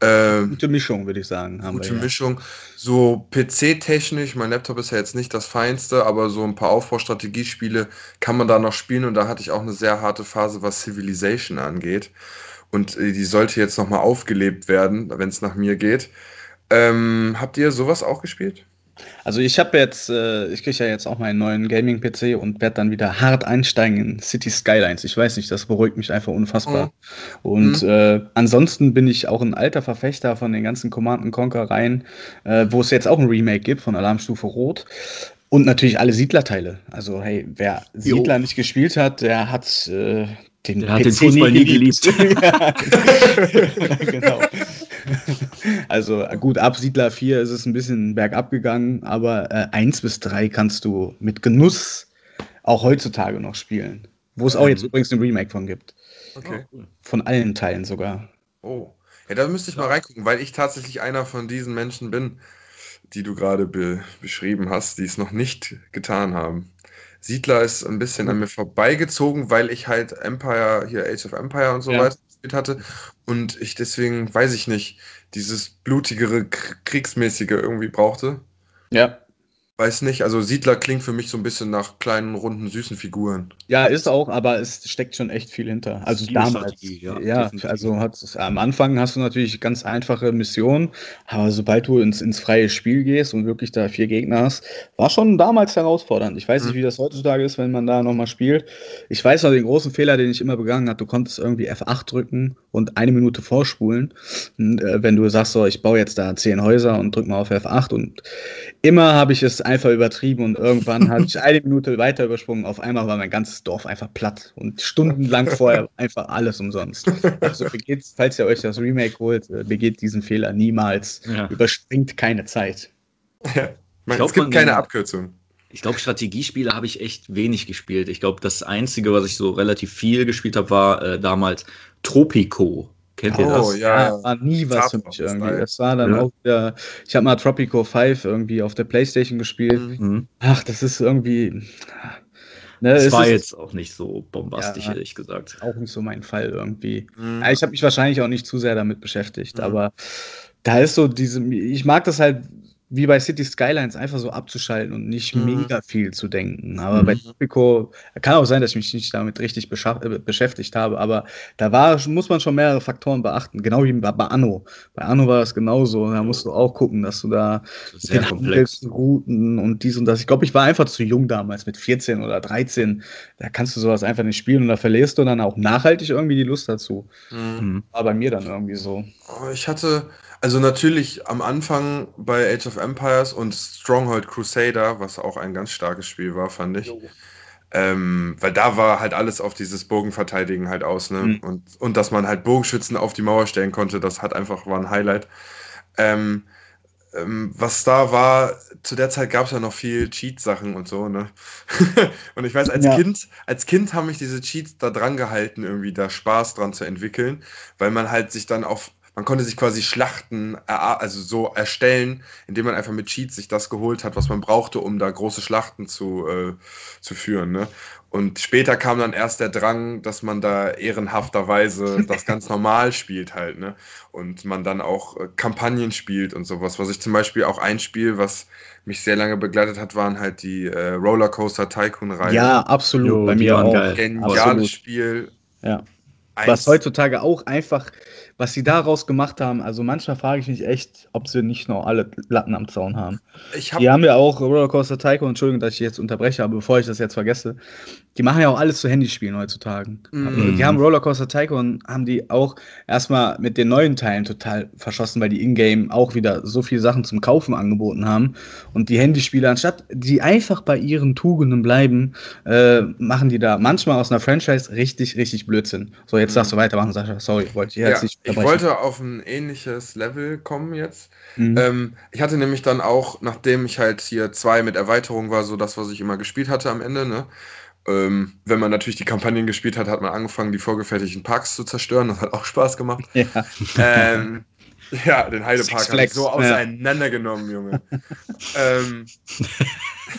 Ähm, gute Mischung, würde ich sagen. Haben gute wir, ja. Mischung. So PC-technisch, mein Laptop ist ja jetzt nicht das feinste, aber so ein paar Aufbaustrategiespiele kann man da noch spielen und da hatte ich auch eine sehr harte Phase, was Civilization angeht. Und äh, die sollte jetzt nochmal aufgelebt werden, wenn es nach mir geht. Ähm, habt ihr sowas auch gespielt? Also ich habe jetzt, äh, ich kriege ja jetzt auch meinen neuen Gaming-PC und werde dann wieder hart einsteigen in City Skylines. Ich weiß nicht, das beruhigt mich einfach unfassbar. Mhm. Und mhm. Äh, ansonsten bin ich auch ein alter Verfechter von den ganzen Command Conquer-Reihen, äh, wo es jetzt auch ein Remake gibt von Alarmstufe Rot. Und natürlich alle Siedlerteile. Also hey, wer Siedler jo. nicht gespielt hat, der hat äh, den, der hat den Fußball nie geliebt. [LAUGHS] [LAUGHS] genau. Also gut, ab Siedler 4 ist es ein bisschen bergab gegangen, aber äh, 1 bis 3 kannst du mit Genuss auch heutzutage noch spielen. Wo es auch jetzt übrigens ein Remake von gibt. Okay. Von allen Teilen sogar. Oh. Ja, da müsste ich mal reingucken, weil ich tatsächlich einer von diesen Menschen bin, die du gerade be beschrieben hast, die es noch nicht getan haben. Siedler ist ein bisschen an mir vorbeigezogen, weil ich halt Empire, hier Age of Empire und so ja. weiter gespielt hatte. Und ich deswegen, weiß ich nicht, dieses blutigere, kriegsmäßige irgendwie brauchte. Ja. Weiß nicht, also Siedler klingt für mich so ein bisschen nach kleinen, runden, süßen Figuren. Ja, ist auch, aber es steckt schon echt viel hinter. Also damals. Ja, ja also hat, am Anfang hast du natürlich ganz einfache Missionen, aber sobald du ins, ins freie Spiel gehst und wirklich da vier Gegner hast, war schon damals herausfordernd. Ich weiß nicht, mhm. wie das heutzutage ist, wenn man da nochmal spielt. Ich weiß noch den großen Fehler, den ich immer begangen habe. Du konntest irgendwie F8 drücken und eine Minute vorspulen. Und, äh, wenn du sagst, so, ich baue jetzt da zehn Häuser und drück mal auf F8 und immer habe ich es einfach übertrieben und irgendwann [LAUGHS] habe ich eine Minute weiter übersprungen. Auf einmal war mein ganzes Dorf einfach platt und stundenlang vorher [LAUGHS] einfach alles umsonst. Also begeht, falls ihr euch das Remake holt, äh, begeht diesen Fehler niemals. Ja. Überspringt keine Zeit. Ja. Man, glaub, es gibt keine Abkürzung. Ich glaube, Strategiespiele habe ich echt wenig gespielt. Ich glaube, das Einzige, was ich so relativ viel gespielt habe, war äh, damals Tropico. Kennt ihr das? Oh, ja, ja, war nie was für mich irgendwie. Das war dann ja. auch wieder, ich habe mal Tropico 5 irgendwie auf der Playstation gespielt. Mhm. Ach, das ist irgendwie. Ne, das war jetzt auch nicht so bombastisch, ja, ehrlich gesagt. Auch nicht so mein Fall irgendwie. Mhm. ich habe mich wahrscheinlich auch nicht zu sehr damit beschäftigt, mhm. aber da ist so diese, ich mag das halt wie bei City Skylines einfach so abzuschalten und nicht mhm. mega viel zu denken. Aber mhm. bei Tropico kann auch sein, dass ich mich nicht damit richtig äh, beschäftigt habe, aber da war, muss man schon mehrere Faktoren beachten, genau wie bei, bei Anno. Bei Anno war es genauso. Da musst du auch gucken, dass du da sehr komplex Routen und dies und das. Ich glaube, ich war einfach zu jung damals mit 14 oder 13. Da kannst du sowas einfach nicht spielen und da verlierst du dann auch nachhaltig irgendwie die Lust dazu. Mhm. War bei mir dann irgendwie so. Oh, ich hatte also natürlich am Anfang bei Age of Empires und Stronghold Crusader, was auch ein ganz starkes Spiel war, fand ich. Ähm, weil da war halt alles auf dieses Bogenverteidigen halt aus, ne? Mhm. Und, und dass man halt Bogenschützen auf die Mauer stellen konnte, das hat einfach war ein Highlight. Ähm, ähm, was da war, zu der Zeit gab es ja noch viel Cheat-Sachen und so, ne? [LAUGHS] und ich weiß, als ja. Kind, als Kind haben mich diese Cheats da dran gehalten, irgendwie da Spaß dran zu entwickeln, weil man halt sich dann auf man konnte sich quasi Schlachten also so erstellen, indem man einfach mit Cheats sich das geholt hat, was man brauchte, um da große Schlachten zu, äh, zu führen. Ne? Und später kam dann erst der Drang, dass man da ehrenhafterweise [LAUGHS] das ganz normal spielt halt, ne? Und man dann auch äh, Kampagnen spielt und sowas. Was ich zum Beispiel auch ein Spiel, was mich sehr lange begleitet hat, waren halt die äh, Rollercoaster Tycoon-Reihe. Ja, absolut. Jo, Bei mir auch. Geniales absolut. Spiel. Ja. Was heutzutage auch einfach was sie daraus gemacht haben, also manchmal frage ich mich echt, ob sie nicht noch alle Latten am Zaun haben. Hab die haben ja auch Rollercoaster Tycoon, Entschuldigung, dass ich jetzt unterbreche, aber bevor ich das jetzt vergesse, die machen ja auch alles zu Handyspielen heutzutage. Mhm. Die haben Rollercoaster Tycoon, haben die auch erstmal mit den neuen Teilen total verschossen, weil die Ingame auch wieder so viele Sachen zum Kaufen angeboten haben. Und die Handyspiele, anstatt die einfach bei ihren Tugenden bleiben, äh, machen die da manchmal aus einer Franchise richtig, richtig Blödsinn. So, jetzt mhm. darfst du weitermachen, Sascha. Sorry, wollte ich jetzt ja, nicht Ich wollte auf ein ähnliches Level kommen jetzt. Mhm. Ähm, ich hatte nämlich dann auch, nachdem ich halt hier zwei mit Erweiterung war, so das, was ich immer gespielt hatte am Ende, ne? Ähm, wenn man natürlich die Kampagnen gespielt hat, hat man angefangen, die vorgefertigten Parks zu zerstören. Das hat auch Spaß gemacht. [LAUGHS] Ja, ähm, ja den Heidepark habe ich so auseinandergenommen, Junge. ähm,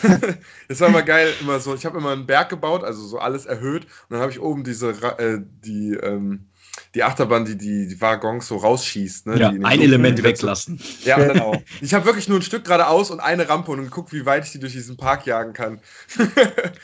[LAUGHS] das war immer geil, immer so. Ich habe immer einen Berg gebaut, also so alles erhöht. Und dann habe ich oben diese, äh, die, ähm, die Achterbahn, die, die Waggons so rausschießt. Ne? Ja, ein Element weglassen. Ja, [LAUGHS] genau. Ich habe wirklich nur ein Stück geradeaus und eine Rampe und geguckt, wie weit ich die durch diesen Park jagen kann. [LAUGHS]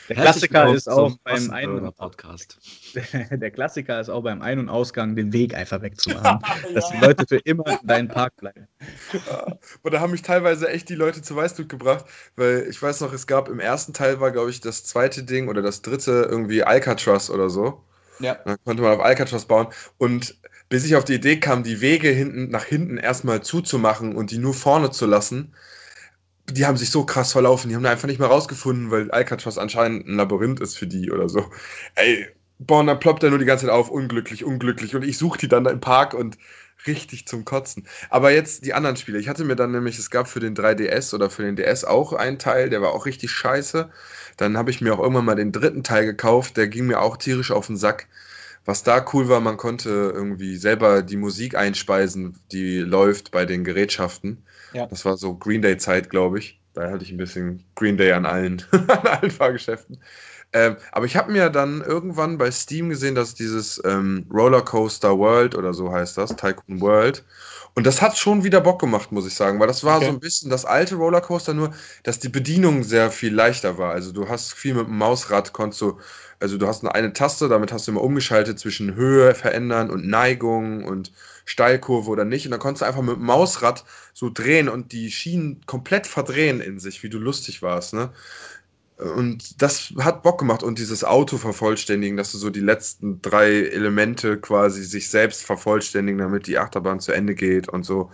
Der Klassiker ist auch beim Ein- Podcast. [LAUGHS] Der Klassiker ist auch beim Ein- und Ausgang den Weg einfach wegzumachen, ja. dass die Leute für immer in deinem Park bleiben. Ja. Und da haben mich teilweise echt die Leute zu Weißblut gebracht, weil ich weiß noch, es gab im ersten Teil war, glaube ich, das zweite Ding oder das dritte irgendwie Alcatraz oder so. Ja. Dann konnte man auf Alcatraz bauen. Und bis ich auf die Idee kam, die Wege hinten nach hinten erstmal zuzumachen und die nur vorne zu lassen, die haben sich so krass verlaufen. Die haben da einfach nicht mehr rausgefunden, weil Alcatraz anscheinend ein Labyrinth ist für die oder so. Ey, boah, dann ploppt er nur die ganze Zeit auf, unglücklich, unglücklich. Und ich suche die dann im Park und richtig zum Kotzen. Aber jetzt die anderen Spiele. Ich hatte mir dann nämlich, es gab für den 3DS oder für den DS auch einen Teil, der war auch richtig scheiße. Dann habe ich mir auch irgendwann mal den dritten Teil gekauft, der ging mir auch tierisch auf den Sack. Was da cool war, man konnte irgendwie selber die Musik einspeisen, die läuft bei den Gerätschaften. Ja. Das war so Green Day Zeit, glaube ich. Da hatte ich ein bisschen Green Day an allen, [LAUGHS] an allen Fahrgeschäften. Ähm, aber ich habe mir dann irgendwann bei Steam gesehen, dass dieses ähm, Rollercoaster World oder so heißt das, Tycoon World. Und das hat schon wieder Bock gemacht, muss ich sagen, weil das war okay. so ein bisschen das alte Rollercoaster, nur dass die Bedienung sehr viel leichter war. Also du hast viel mit dem Mausrad, konntest du, also du hast eine, eine Taste, damit hast du immer umgeschaltet zwischen Höhe verändern und Neigung und Steilkurve oder nicht. Und dann konntest du einfach mit dem Mausrad so drehen und die Schienen komplett verdrehen in sich, wie du lustig warst. Ne? Und das hat Bock gemacht und dieses Auto vervollständigen, dass du so die letzten drei Elemente quasi sich selbst vervollständigen, damit die Achterbahn zu Ende geht und so.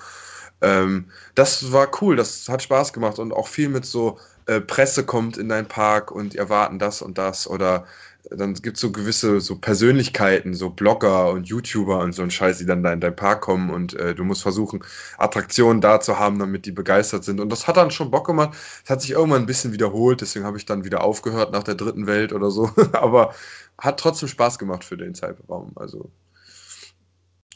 Ähm, das war cool, das hat Spaß gemacht und auch viel mit so äh, Presse kommt in deinen Park und erwarten das und das oder dann gibt es so gewisse so Persönlichkeiten, so Blogger und YouTuber und so ein Scheiß, die dann da in deinen Park kommen und äh, du musst versuchen, Attraktionen da zu haben, damit die begeistert sind. Und das hat dann schon Bock gemacht. Es hat sich irgendwann ein bisschen wiederholt, deswegen habe ich dann wieder aufgehört nach der dritten Welt oder so. [LAUGHS] Aber hat trotzdem Spaß gemacht für den Zeitraum. Also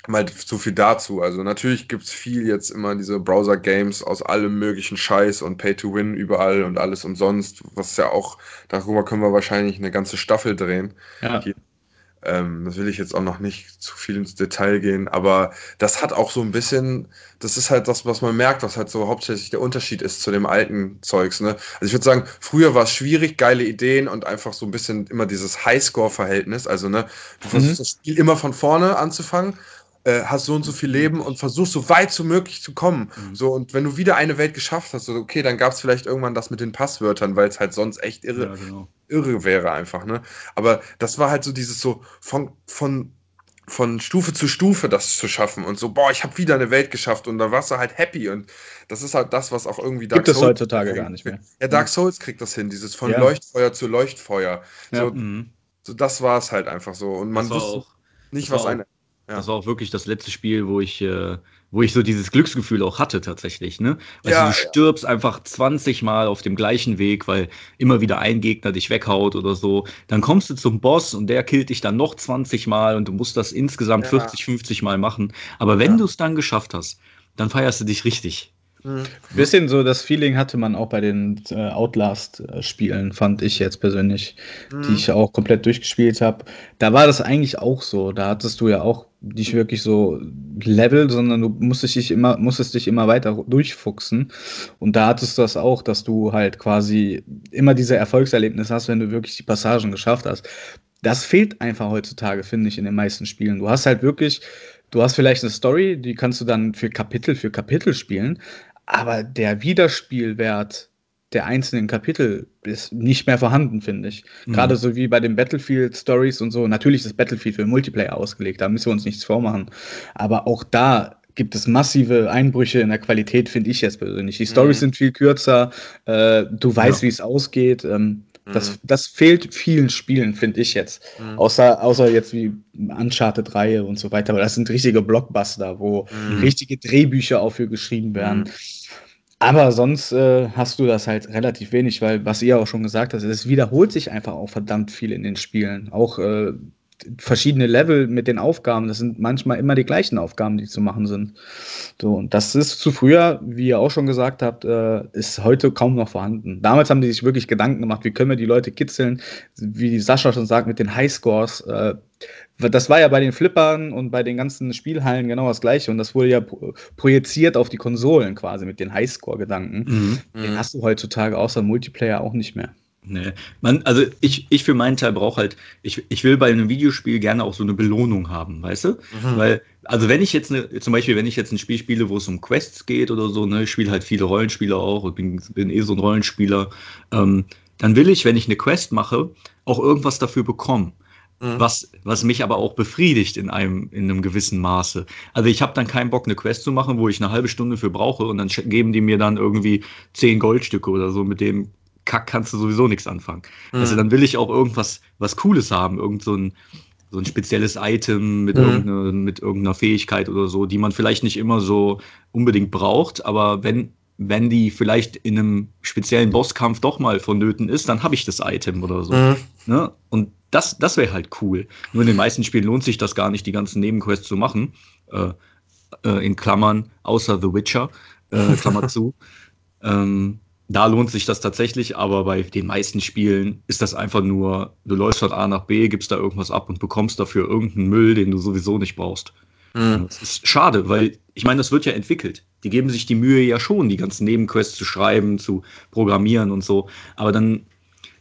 mal so viel dazu. Also natürlich gibt es viel jetzt immer diese Browser-Games aus allem möglichen Scheiß und Pay-to-Win überall und alles umsonst, was ja auch, darüber können wir wahrscheinlich eine ganze Staffel drehen. Ja. Ähm, das will ich jetzt auch noch nicht zu viel ins Detail gehen, aber das hat auch so ein bisschen, das ist halt das, was man merkt, was halt so hauptsächlich der Unterschied ist zu dem alten Zeugs. Ne? Also ich würde sagen, früher war es schwierig, geile Ideen und einfach so ein bisschen immer dieses Highscore-Verhältnis. Also ne, du versuchst mhm. das Spiel immer von vorne anzufangen äh, hast so und so viel Leben und versuchst so weit so möglich zu kommen. Mhm. So, und wenn du wieder eine Welt geschafft hast, so, okay, dann gab es vielleicht irgendwann das mit den Passwörtern, weil es halt sonst echt irre, ja, genau. irre wäre einfach, ne? Aber das war halt so dieses so von, von, von Stufe zu Stufe das zu schaffen und so, boah, ich habe wieder eine Welt geschafft und da warst du halt happy und das ist halt das, was auch irgendwie Dark Gibt Souls. Gibt es heutzutage kriegt. gar nicht mehr. Ja, Dark Souls kriegt das hin, dieses von ja. Leuchtfeuer zu Leuchtfeuer. So, ja. mhm. so das war es halt einfach so. Und man wusste nicht, was eine ja. Das war auch wirklich das letzte Spiel, wo ich, äh, wo ich so dieses Glücksgefühl auch hatte tatsächlich. Ne? Weil ja, du stirbst ja. einfach 20 Mal auf dem gleichen Weg, weil immer wieder ein Gegner dich weghaut oder so. Dann kommst du zum Boss und der killt dich dann noch 20 Mal und du musst das insgesamt ja. 40, 50 Mal machen. Aber wenn du es dann geschafft hast, dann feierst du dich richtig. Mhm. Bisschen so das Feeling hatte man auch bei den äh, Outlast-Spielen, fand ich jetzt persönlich, mhm. die ich auch komplett durchgespielt habe. Da war das eigentlich auch so. Da hattest du ja auch nicht wirklich so Level, sondern du musstest dich immer, musstest dich immer weiter durchfuchsen. Und da hattest du das auch, dass du halt quasi immer diese Erfolgserlebnisse hast, wenn du wirklich die Passagen geschafft hast. Das fehlt einfach heutzutage, finde ich, in den meisten Spielen. Du hast halt wirklich, du hast vielleicht eine Story, die kannst du dann für Kapitel für Kapitel spielen, aber der Wiederspielwert der einzelnen Kapitel ist nicht mehr vorhanden, finde ich. Mhm. Gerade so wie bei den Battlefield Stories und so. Natürlich ist Battlefield für Multiplayer ausgelegt, da müssen wir uns nichts vormachen. Aber auch da gibt es massive Einbrüche in der Qualität, finde ich jetzt persönlich. Die Stories mhm. sind viel kürzer, äh, du weißt, ja. wie es ausgeht. Ähm, mhm. das fehlt vielen Spielen, finde ich jetzt. Mhm. Außer, außer jetzt wie Uncharted-Reihe und so weiter. Aber das sind richtige Blockbuster, wo mhm. richtige Drehbücher auch für geschrieben werden. Mhm. Aber sonst äh, hast du das halt relativ wenig, weil, was ihr auch schon gesagt habt, es wiederholt sich einfach auch verdammt viel in den Spielen. Auch äh, verschiedene Level mit den Aufgaben. Das sind manchmal immer die gleichen Aufgaben, die zu machen sind. So, und das ist zu früher, wie ihr auch schon gesagt habt, äh, ist heute kaum noch vorhanden. Damals haben die sich wirklich Gedanken gemacht, wie können wir die Leute kitzeln, wie Sascha schon sagt, mit den Highscores. Äh, das war ja bei den Flippern und bei den ganzen Spielhallen genau das gleiche. Und das wurde ja projiziert auf die Konsolen quasi mit den Highscore-Gedanken. Mhm. Den hast du heutzutage außer Multiplayer auch nicht mehr. Nee. Man, also ich, ich für meinen Teil brauche halt, ich, ich will bei einem Videospiel gerne auch so eine Belohnung haben, weißt du? Mhm. Weil, also wenn ich jetzt eine, zum Beispiel, wenn ich jetzt ein Spiel spiele, wo es um Quests geht oder so, ne, ich spiele halt viele Rollenspiele auch und bin, bin eh so ein Rollenspieler, ähm, dann will ich, wenn ich eine Quest mache, auch irgendwas dafür bekommen. Mhm. Was, was mich aber auch befriedigt in einem, in einem gewissen Maße. Also ich habe dann keinen Bock, eine Quest zu machen, wo ich eine halbe Stunde für brauche und dann geben die mir dann irgendwie zehn Goldstücke oder so, mit dem Kack kannst du sowieso nichts anfangen. Mhm. Also dann will ich auch irgendwas was Cooles haben, irgend so ein, so ein spezielles Item mit, mhm. irgendeiner, mit irgendeiner Fähigkeit oder so, die man vielleicht nicht immer so unbedingt braucht, aber wenn, wenn die vielleicht in einem speziellen Bosskampf doch mal vonnöten ist, dann habe ich das Item oder so. Mhm. Ne? Und das, das wäre halt cool. Nur in den meisten Spielen lohnt sich das gar nicht, die ganzen Nebenquests zu machen. Äh, äh, in Klammern, außer The Witcher, äh, Klammer [LAUGHS] zu. Ähm, da lohnt sich das tatsächlich, aber bei den meisten Spielen ist das einfach nur, du läufst von A nach B, gibst da irgendwas ab und bekommst dafür irgendeinen Müll, den du sowieso nicht brauchst. Mhm. Das ist schade, weil ich meine, das wird ja entwickelt. Die geben sich die Mühe ja schon, die ganzen Nebenquests zu schreiben, zu programmieren und so. Aber dann,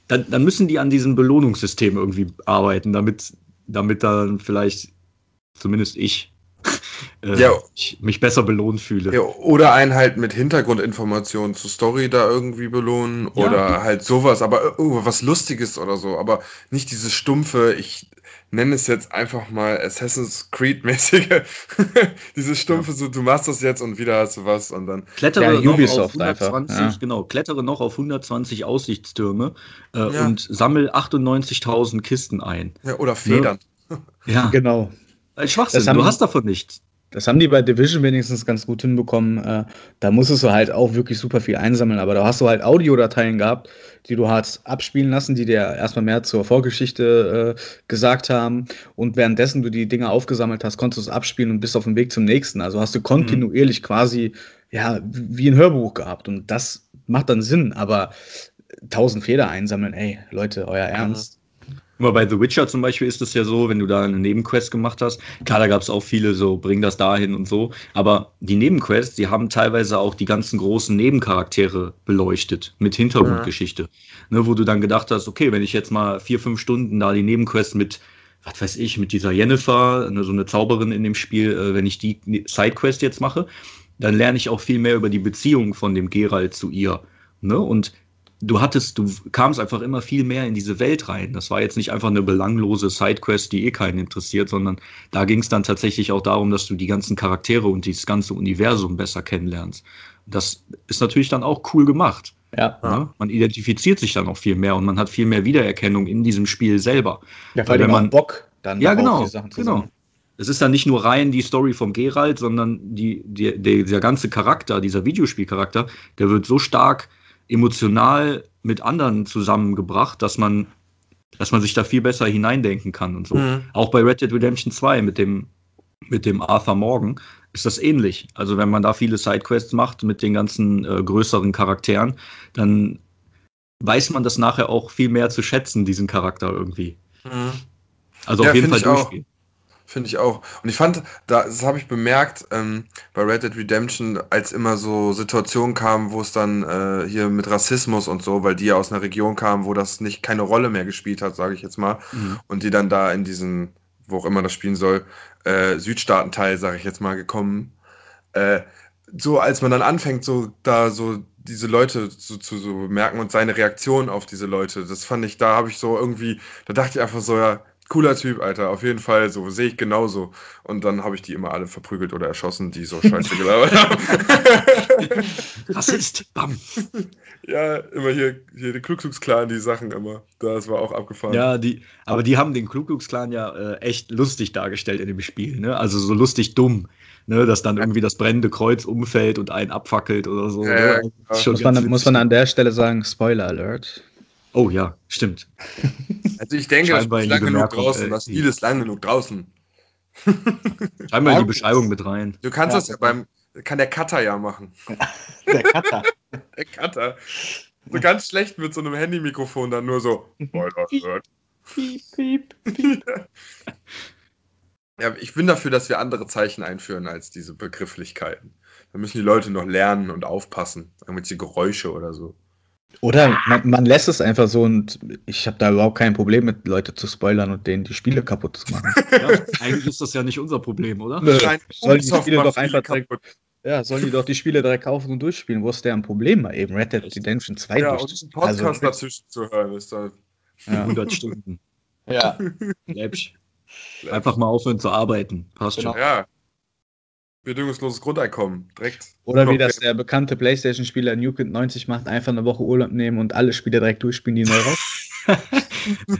dann, dann müssen die an diesem Belohnungssystem irgendwie arbeiten, damit, damit dann vielleicht zumindest ich äh, ja. ich mich besser belohnt fühle. Ja, oder einen halt mit Hintergrundinformationen zur Story da irgendwie belohnen ja. oder halt sowas, aber irgendwas Lustiges oder so, aber nicht dieses stumpfe, ich nenne es jetzt einfach mal Assassin's Creed-mäßige, [LAUGHS] diese stumpfe, so du machst das jetzt und wieder hast du was und dann. Klettere ja, noch auf 120, einfach, genau, klettere noch auf 120 Aussichtstürme äh, und sammel 98.000 Kisten ein. Ja, oder Federn. Ne? Ja. Genau. Schwachsinn, haben, du hast davon nichts. Das haben die bei Division wenigstens ganz gut hinbekommen. Äh, da musstest du halt auch wirklich super viel einsammeln, aber da hast du halt Audiodateien gehabt, die du hast abspielen lassen, die dir erstmal mehr zur Vorgeschichte äh, gesagt haben. Und währenddessen du die Dinge aufgesammelt hast, konntest du es abspielen und bist auf dem Weg zum nächsten. Also hast du kontinuierlich mhm. quasi ja wie ein Hörbuch gehabt. Und das macht dann Sinn, aber tausend Feder einsammeln, ey, Leute, euer Ernst. Immer bei The Witcher zum Beispiel ist es ja so, wenn du da eine Nebenquest gemacht hast, klar, da gab es auch viele so, bring das dahin und so, aber die Nebenquests, die haben teilweise auch die ganzen großen Nebencharaktere beleuchtet mit Hintergrundgeschichte. Ja. Ne, wo du dann gedacht hast, okay, wenn ich jetzt mal vier, fünf Stunden da die Nebenquest mit was weiß ich, mit dieser Jennifer, ne, so eine Zauberin in dem Spiel, äh, wenn ich die Sidequest jetzt mache, dann lerne ich auch viel mehr über die Beziehung von dem Geralt zu ihr. Ne? Und du hattest, du kamst einfach immer viel mehr in diese Welt rein. Das war jetzt nicht einfach eine belanglose Sidequest, die eh keinen interessiert, sondern da ging es dann tatsächlich auch darum, dass du die ganzen Charaktere und dieses ganze Universum besser kennenlernst. Das ist natürlich dann auch cool gemacht. Ja. ja. Ne? Man identifiziert sich dann auch viel mehr und man hat viel mehr Wiedererkennung in diesem Spiel selber. Ja, weil, weil man Bock dann ja, genau, die Sachen zu genau. Es ist dann nicht nur rein die Story vom Geralt, sondern die, die, der, dieser ganze Charakter, dieser Videospielcharakter, der wird so stark emotional mit anderen zusammengebracht, dass man, dass man sich da viel besser hineindenken kann und so. Mhm. Auch bei Red Dead Redemption 2 mit dem, mit dem Arthur Morgan ist das ähnlich. Also wenn man da viele Sidequests macht mit den ganzen äh, größeren Charakteren, dann weiß man das nachher auch viel mehr zu schätzen, diesen Charakter irgendwie. Mhm. Also ja, auf jeden Fall durchspielen. Finde ich auch. Und ich fand, das habe ich bemerkt ähm, bei Red Dead Redemption, als immer so Situationen kamen, wo es dann äh, hier mit Rassismus und so, weil die ja aus einer Region kamen, wo das nicht keine Rolle mehr gespielt hat, sage ich jetzt mal. Mhm. Und die dann da in diesen, wo auch immer das spielen soll, äh, Südstaatenteil, sage ich jetzt mal, gekommen. Äh, so als man dann anfängt, so da so diese Leute zu, zu so bemerken und seine Reaktion auf diese Leute, das fand ich, da habe ich so irgendwie, da dachte ich einfach so, ja, cooler Typ, Alter. Auf jeden Fall, so sehe ich genauso. Und dann habe ich die immer alle verprügelt oder erschossen, die so scheiße gelabert haben. [LAUGHS] Rassist, bam. Ja, immer hier, hier der Klugklux-Clan, die Sachen immer. Das war auch abgefahren. Ja, die, aber die haben den Klugklux-Clan ja äh, echt lustig dargestellt in dem Spiel, ne? Also so lustig dumm. Ne, dass dann irgendwie das brennende Kreuz umfällt und einen abfackelt oder so. Ja, ne? ja, muss, man, muss man an der Stelle sagen, Spoiler Alert. Oh ja, stimmt. [LAUGHS] Also ich denke, das ist lang genug draußen. Äh, das Spiel ist lang genug draußen. Schreib mal in die Beschreibung mit rein. Du kannst ja, das ja beim, kann der Cutter ja machen. [LAUGHS] der Cutter. [LAUGHS] der Cutter. So ganz schlecht mit so einem Handymikrofon dann nur so. Piep, piep, piep. [LAUGHS] Ja, ich bin dafür, dass wir andere Zeichen einführen als diese Begrifflichkeiten. Da müssen die Leute noch lernen und aufpassen. Irgendwelche Geräusche oder so. Oder man, man, lässt es einfach so und ich habe da überhaupt kein Problem mit, Leute zu spoilern und denen die Spiele kaputt zu machen. [LAUGHS] Ja, eigentlich ist das ja nicht unser Problem, oder? Nö, sollen die Spiele doch einfach direkt, ja, sollen die doch die Spiele direkt kaufen und durchspielen? Wo ist der ein Problem mal eben? Red Dead Redemption 2 Ja, und einen Podcast also, dazwischen zu hören, ist da. Ja. 100 Stunden. Ja. Läppsch. Einfach mal aufhören zu arbeiten. Passt genau. schon. Ja, bedingungsloses Grundeinkommen. Direkt. Oder wie das der bekannte PlayStation-Spieler Newkind 90 macht, einfach eine Woche Urlaub nehmen und alle Spiele direkt durchspielen, die neu raus. [LAUGHS]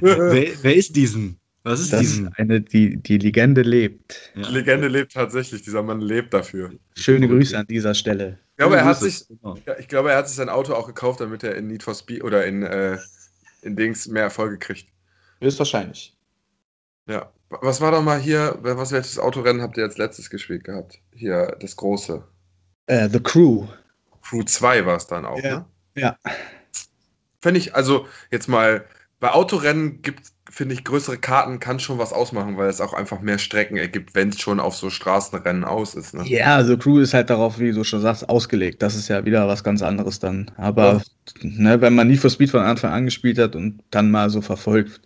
wer, wer, ist diesen? Was ist das diesen? Eine, die, die Legende lebt. Ja. Die Legende lebt tatsächlich, dieser Mann lebt dafür. Schöne Grüße an dieser Stelle. Ich glaube, er hat sich, ich glaube, er hat sich sein Auto auch gekauft, damit er in Need for Speed oder in, äh, in Dings mehr Erfolge kriegt. Höchstwahrscheinlich. Ja. Was war doch mal hier, was welches Autorennen habt ihr als letztes gespielt gehabt? Hier, das große. Uh, The Crew. Crew 2 war es dann auch, ja. ne? Ja. Fände ich, also jetzt mal, bei Autorennen gibt finde ich, größere Karten kann schon was ausmachen, weil es auch einfach mehr Strecken ergibt, wenn es schon auf so Straßenrennen aus ist. Ne? Ja, also Crew ist halt darauf, wie du schon sagst, ausgelegt. Das ist ja wieder was ganz anderes dann. Aber ja. ne, wenn man nie für Speed von Anfang an gespielt hat und dann mal so verfolgt,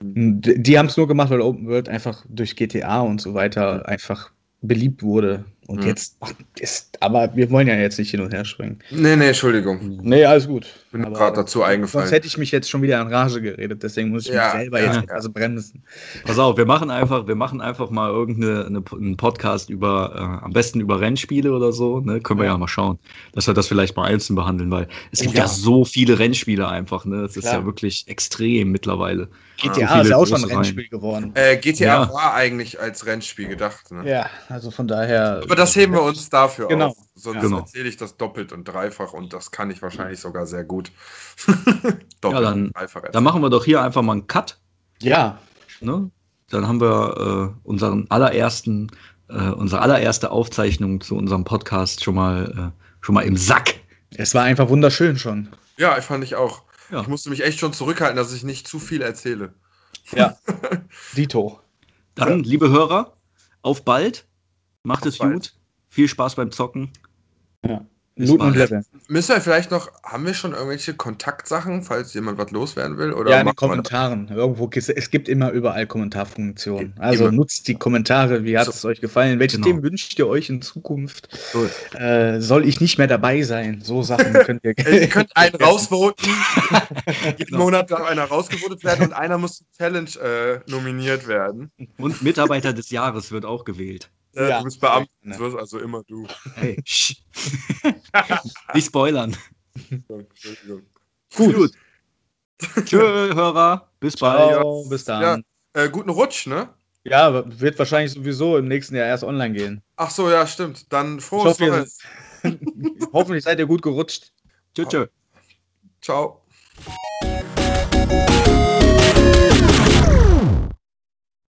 die, die haben es nur gemacht, weil Open World einfach durch GTA und so weiter einfach beliebt wurde. Und Mhm. jetzt ist, aber wir wollen ja jetzt nicht hin und her springen. Nee, nee, Entschuldigung. Nee, alles gut. Bin gerade dazu Sonst eingefallen. hätte ich mich jetzt schon wieder in Rage geredet, deswegen muss ich Ja, mich selber ja, jetzt ja. etwas bremsen. Pass auf, wir machen einfach, wir machen einfach mal irgendeine eine, einen Podcast über, äh, am besten über Rennspiele oder so. Ne? Können wir ja. Ja. mal schauen, dass wir das vielleicht mal einzeln behandeln, weil es gibt ja, Ja. so viele Rennspiele einfach. Ne? Es ist Klar. ja wirklich extrem mittlerweile. GTA viele ist ja auch schon ein Rennspiel geworden. Äh, GTA Ja. war eigentlich als Rennspiel gedacht. Ne? Ja, also von daher. Aber das heben wir uns dafür Genau. auf. Sonst Genau. erzähle ich das doppelt und dreifach und das kann ich wahrscheinlich sogar sehr gut. [LAUGHS] doppelt Ja, dann- und dreifach Dann machen wir doch hier einfach mal einen Cut. Ja, Ne? Dann haben wir äh, unseren allerersten, äh, unsere allererste Aufzeichnung zu unserem Podcast schon mal, äh, schon mal im Sack. es war einfach wunderschön schon. Ja, ich fand ich auch. Ja. Ich musste mich echt schon zurückhalten, dass ich nicht zu viel erzähle. Ja. [LAUGHS] Dito. Dann, liebe Hörer, auf bald. Macht Auf es bald. gut. Viel Spaß beim Zocken. Bis Looten und. Level. Müssen wir vielleicht noch, haben wir schon irgendwelche Kontaktsachen, falls jemand was loswerden will? Oder Ja, in den Kommentaren. Irgendwo, es gibt immer überall Kommentarfunktionen. Also Immer. nutzt die Kommentare. Wie hat So. es euch gefallen? Welche Genau. Themen wünscht ihr euch in Zukunft? Gut. Äh, soll ich nicht mehr dabei sein? So Sachen [LAUGHS] könnt ihr. Äh, Ihr könnt einen [LAUGHS] rausvoten. [LAUGHS] Jeden Genau. Monat darf einer rausgevotet werden und einer muss zur Challenge äh, nominiert werden. Und Mitarbeiter des Jahres wird auch gewählt. Äh, Ja. Du bist Beamter, Ne. das wirst also immer du. Hey. [LAUGHS] [LAUGHS] Nicht spoilern. Entschuldigung. Gut. Tschö, Hörer. Bis bald. Ciao, bis dann. Äh, guten Rutsch, ne? Ja. wird wahrscheinlich sowieso im nächsten Jahr erst online gehen. Ach so, ja, stimmt. Dann frohes Neues. [LAUGHS] Hoffentlich seid ihr gut gerutscht. Tschö, tschö. Ciao.